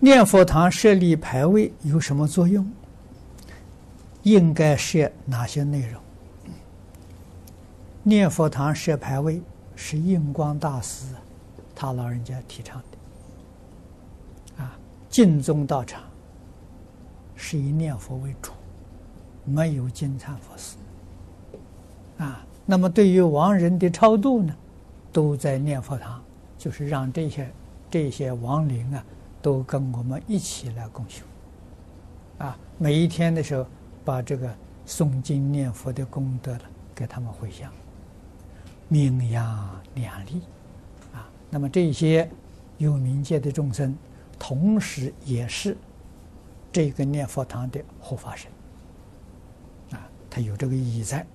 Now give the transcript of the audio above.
念佛堂设立牌位有什么作用？应该设哪些内容？念佛堂设牌位是印光大师他老人家提倡的。啊，净宗道场是以念佛为主，没有金谶佛寺。啊，那么对于亡人的超度呢，都在念佛堂，就是让这些这些亡灵啊，都跟我们一起来共修。啊，每一天的时候，把这个诵经念佛的功德了，给他们回向。名扬两利，啊，那么这些有冥界的众生，同时也是这个念佛堂的护法神，啊，他有这个意义在。